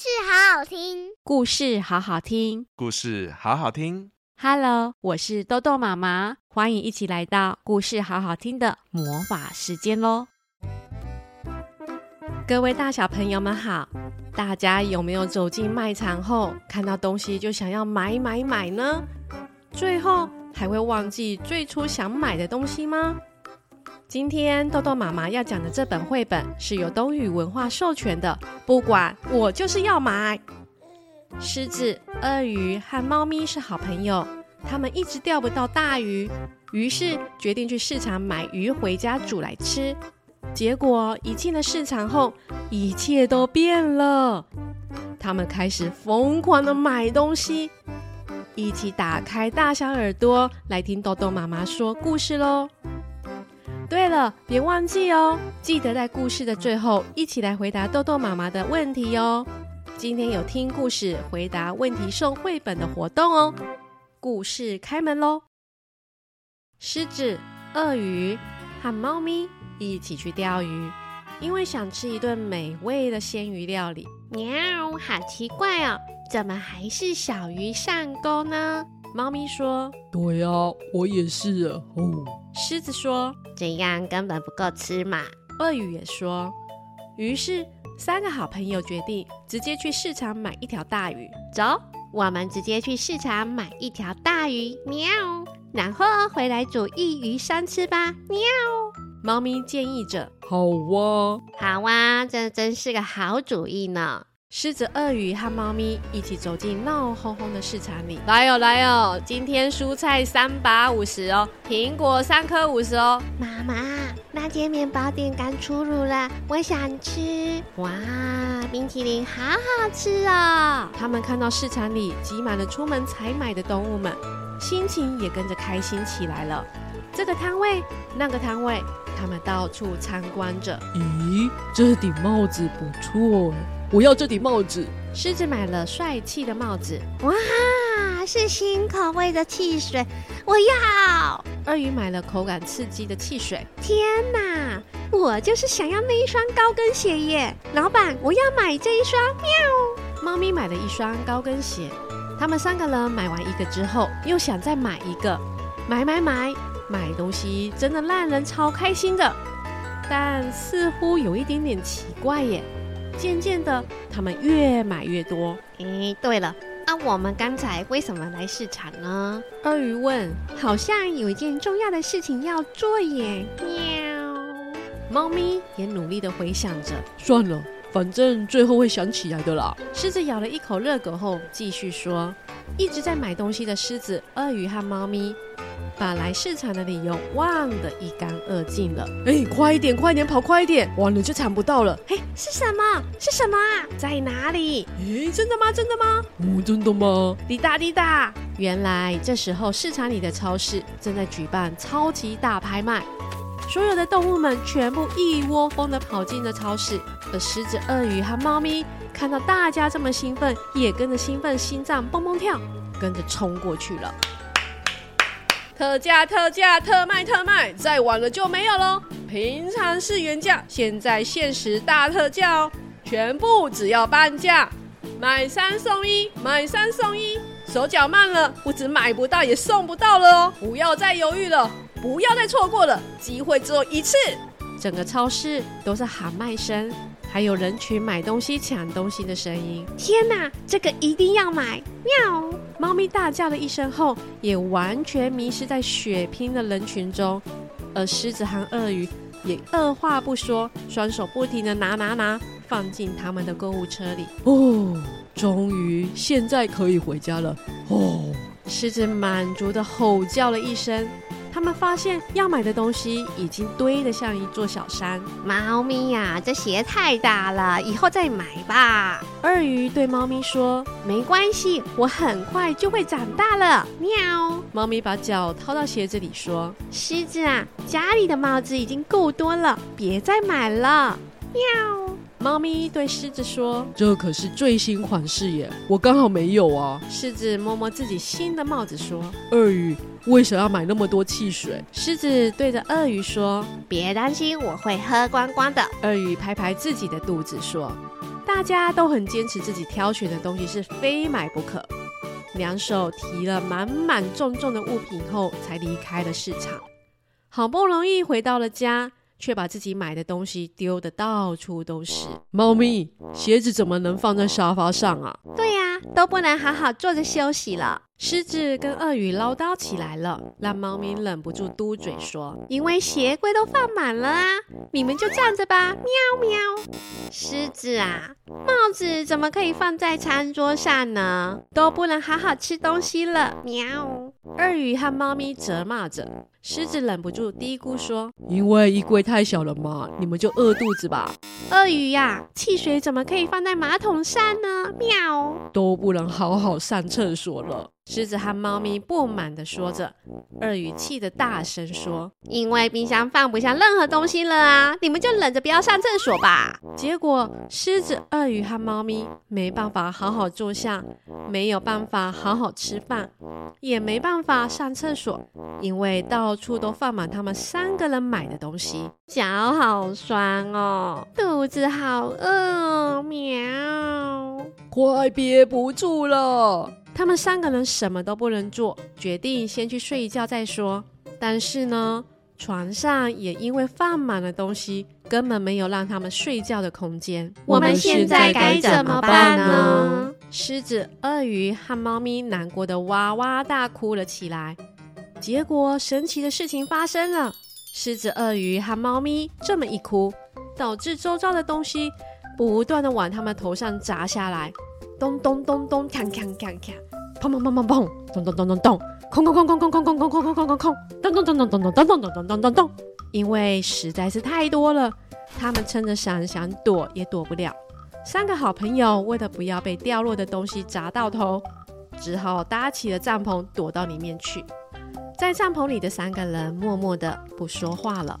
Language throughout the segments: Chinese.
事好好听，故事好好听，故事好好听。Hello，我是豆豆妈妈，欢迎一起来到故事好好听的魔法时间喽！各位大小朋友们好，大家有没有走进卖场后看到东西就想要买买买呢？最后还会忘记最初想买的东西吗？今天豆豆妈妈要讲的这本绘本是由东雨文化授权的，不管我就是要买。狮子、鳄鱼和猫咪是好朋友，他们一直钓不到大鱼，于是决定去市场买鱼回家煮来吃。结果一进了市场后，一切都变了，他们开始疯狂的买东西。一起打开大小耳朵来听豆豆妈妈说故事喽！对了，别忘记哦，记得在故事的最后一起来回答豆豆妈妈的问题哦。今天有听故事回答问题送绘本的活动哦。故事开门喽！狮子、鳄鱼和猫咪一起去钓鱼，因为想吃一顿美味的鲜鱼料理。喵，好奇怪哦，怎么还是小鱼上钩呢？猫咪说：“对呀，我也是啊。”哦，狮子说：“这样根本不够吃嘛。”鳄鱼也说。于是三个好朋友决定直接去市场买一条大鱼。走，我们直接去市场买一条大鱼。喵，然后回来煮一鱼三吃吧。喵，猫咪建议着。好哇，好哇，这真是个好主意呢。狮子、鳄鱼和猫咪一起走进闹哄哄的市场里。来哦，来哦，今天蔬菜三把五十哦，苹果三颗五十哦。妈妈，那间面包店刚出炉了，我想吃。哇，冰淇淋好好吃哦！他们看到市场里挤满了出门采买的动物们，心情也跟着开心起来了。这个摊位，那个摊位，他们到处参观着。咦，这顶帽子不错哎。我要这顶帽子。狮子买了帅气的帽子。哇，是新口味的汽水，我要。鳄鱼买了口感刺激的汽水。天哪，我就是想要那一双高跟鞋耶！老板，我要买这一双。喵。猫咪买了一双高跟鞋。他们三个人买完一个之后，又想再买一个。买买买，买东西真的让人超开心的，但似乎有一点点奇怪耶。渐渐的，他们越买越多。哎，对了，那、啊、我们刚才为什么来市场呢？鳄鱼问。好像有一件重要的事情要做耶。喵。猫咪也努力的回想着。算了，反正最后会想起来的啦。狮子咬了一口热狗后，继续说：“一直在买东西的狮子、鳄鱼和猫咪。”把来市场的理由忘得一干二净了。哎，快一点，快一点，跑快一点，完了就抢不到了。哎，是什么？是什么啊？在哪里？哎，真的吗？真的吗？哦，真的吗？滴答滴答。原来这时候市场里的超市正在举办超级大拍卖，所有的动物们全部一窝蜂的跑进了超市，而狮子、鳄鱼和猫咪看到大家这么兴奋，也跟着兴奋，心脏蹦蹦跳，跟着冲过去了。特价特价特卖特卖，再晚了就没有喽！平常是原价，现在限时大特价哦，全部只要半价，买三送一，买三送一，手脚慢了，不止买不到，也送不到了哦！不要再犹豫了，不要再错过了，机会只有一次！整个超市都是喊卖声，还有人群买东西抢东西的声音。天哪，这个一定要买！喵！猫咪大叫了一声后，也完全迷失在血拼的人群中，而狮子和鳄鱼也二话不说，双手不停的拿拿拿，放进他们的购物车里。哦，终于现在可以回家了！哦，狮子满足的吼叫了一声。他们发现要买的东西已经堆得像一座小山。猫咪呀，这鞋太大了，以后再买吧。鳄鱼对猫咪说：“没关系，我很快就会长大了。”喵。猫咪把脚掏到鞋子里说：“狮子啊，家里的帽子已经够多了，别再买了。”喵。猫咪对狮子说：“这可是最新款式耶，我刚好没有啊。”狮子摸摸自己新的帽子说：“鳄鱼。”为什么要买那么多汽水？狮子对着鳄鱼说：“别担心，我会喝光光的。”鳄鱼拍拍自己的肚子说：“大家都很坚持自己挑选的东西是非买不可，两手提了满满重重的物品后，才离开了市场。好不容易回到了家，却把自己买的东西丢得到处都是。猫咪，鞋子怎么能放在沙发上啊？对呀，都不能好好坐着休息了。狮子跟鳄鱼唠叨起来了，让猫咪忍不住嘟嘴说：“因为鞋柜都放满了啊，你们就站着吧。”喵喵。狮子啊，帽子怎么可以放在餐桌上呢？都不能好好吃东西了。喵。鳄鱼和猫咪责骂着，狮子忍不住嘀咕说：“因为衣柜太小了嘛，你们就饿肚子吧。”鳄鱼呀，汽水怎么可以放在马桶上呢？喵。都不能好好上厕所了。狮子和猫咪不满地说着，鳄鱼气得大声说：“因为冰箱放不下任何东西了啊！你们就忍着不要上厕所吧。”结果，狮子、鳄鱼和猫咪没办法好好坐下，没有办法好好吃饭，也没办法上厕所，因为到处都放满他们三个人买的东西。脚好酸哦，肚子好饿哦，喵！快憋不住了。他们三个人什么都不能做，决定先去睡一觉再说。但是呢，床上也因为放满了东西，根本没有让他们睡觉的空间。我们现在该怎么办呢？狮子、鳄鱼和猫咪难过的哇哇大哭了起来。结果，神奇的事情发生了：狮子、鳄鱼和猫咪这么一哭，导致周遭的东西不断的往他们头上砸下来。咚咚咚咚，锵锵锵锵，砰砰砰砰砰，咚咚咚咚咚，空空空空空空空空空空空空空，咚咚咚咚咚咚咚咚咚咚咚咚。因为实在是太多了，他们撑着伞想躲也躲不了。三个好朋友为了不要被掉落的东西砸到头，只好搭起了帐篷躲到里面去。在帐篷里的三个人默默的不说话了。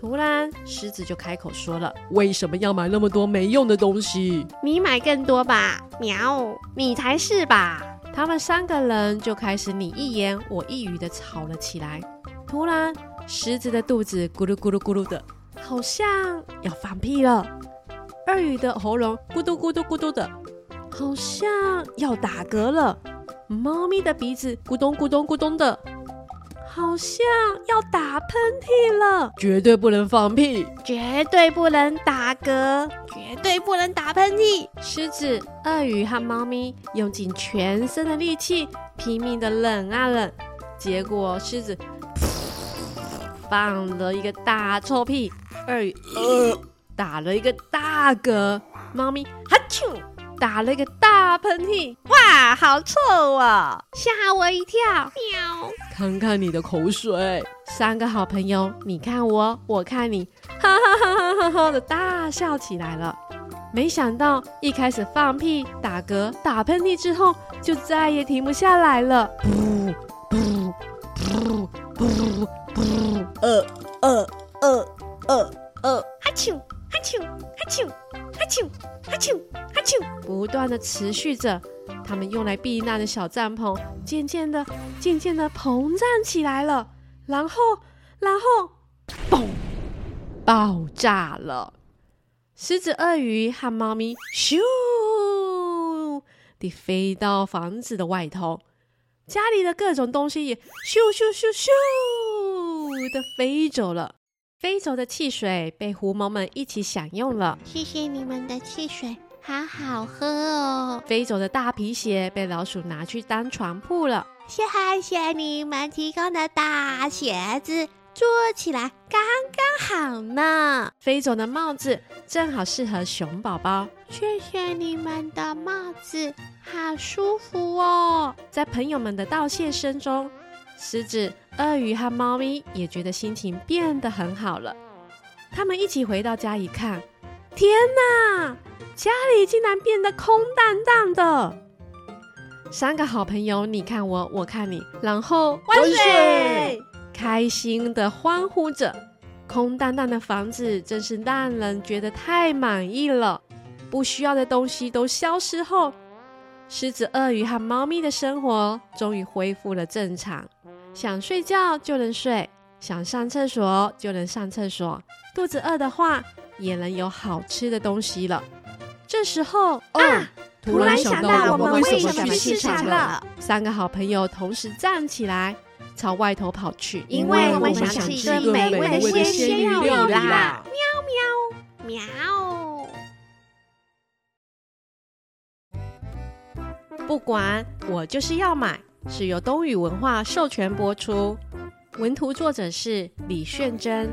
突然，狮子就开口说了：“为什么要买那么多没用的东西？你买更多吧，喵！你才是吧！”他们三个人就开始你一言我一语的吵了起来。突然，狮子的肚子咕噜咕噜咕噜的，好像要放屁了；鳄鱼的喉咙咕嘟咕嘟咕嘟的，好像要打嗝了；猫咪的鼻子咕咚咕咚咕咚的。好像要打喷嚏了，绝对不能放屁，绝对不能打嗝，绝对不能打喷嚏。狮子、鳄鱼和猫咪用尽全身的力气，拼命的冷啊冷，结果狮子放了一个大臭屁，鳄鱼呃打了一个大嗝，猫咪哈啾。打了一个大喷嚏，哇，好臭啊！吓我一跳，喵！看看你的口水，三个好朋友，你看我，我看你，哈哈哈哈哈哈的大笑起来了。没想到一开始放屁、打嗝、打喷嚏之后，就再也停不下来了。噗噗噗噗噗，呃呃呃呃呃，哈啾哈啾哈啾哈啾哈啾。不断的持续着，他们用来避难的小帐篷渐渐的、渐渐的膨胀起来了，然后，然后，嘣，爆炸了！狮子、鳄鱼和猫咪咻地飞到房子的外头，家里的各种东西也咻咻咻咻的飞走了。飞走的汽水被狐獴们一起享用了。谢谢你们的汽水。好好喝哦！飞走的大皮鞋被老鼠拿去当床铺了。谢谢你们提供的大鞋子，坐起来刚刚好呢。飞走的帽子正好适合熊宝宝。谢谢你们的帽子，好舒服哦。在朋友们的道谢声中，狮子、鳄鱼和猫咪也觉得心情变得很好了。他们一起回到家一看，天哪！家里竟然变得空荡荡的，三个好朋友，你看我，我看你，然后万岁！开心的欢呼着。空荡荡的房子真是让人觉得太满意了。不需要的东西都消失后，狮子、鳄鱼和猫咪的生活终于恢复了正常。想睡觉就能睡，想上厕所就能上厕所，肚子饿的话也能有好吃的东西了。这时候啊，突然想到我们为什么去市场了。三个好朋友同时站起来，朝外头跑去，因为我们想吃一顿美味的鲜鱼料理啦！喵喵喵！不管我就是要买，是由东雨文化授权播出，文图作者是李炫珍，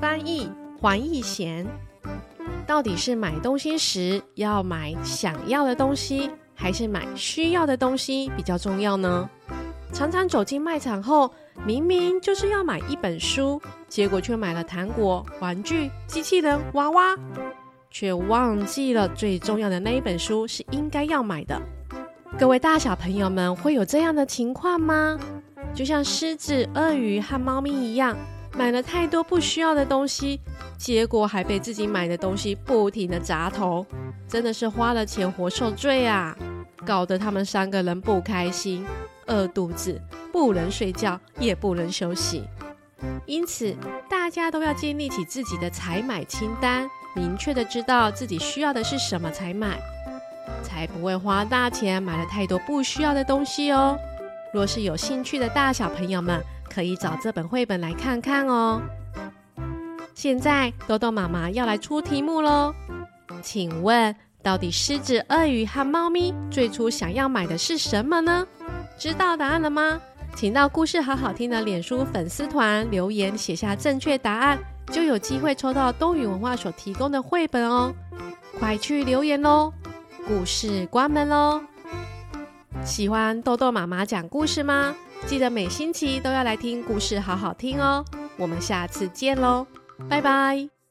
翻译黄义贤。到底是买东西时要买想要的东西，还是买需要的东西比较重要呢？常常走进卖场后，明明就是要买一本书，结果却买了糖果、玩具、机器人、娃娃，却忘记了最重要的那一本书是应该要买的。各位大小朋友们会有这样的情况吗？就像狮子、鳄鱼和猫咪一样，买了太多不需要的东西，结果还被自己买的东西不停地砸头，真的是花了钱活受罪啊！搞得他们三个人不开心，饿肚子，不能睡觉，也不能休息。因此，大家都要建立起自己的采买清单，明确的知道自己需要的是什么才买。才不会花大钱买了太多不需要的东西哦。若是有兴趣的大小朋友们，可以找这本绘本来看看哦。现在豆豆妈妈要来出题目喽，请问到底狮子、鳄鱼和猫咪最初想要买的是什么呢？知道答案了吗？请到故事好好听的脸书粉丝团留言写下正确答案，就有机会抽到东雨文化所提供的绘本哦。快去留言喽！故事关门喽！喜欢豆豆妈妈讲故事吗？记得每星期都要来听故事，好好听哦！我们下次见喽，拜拜。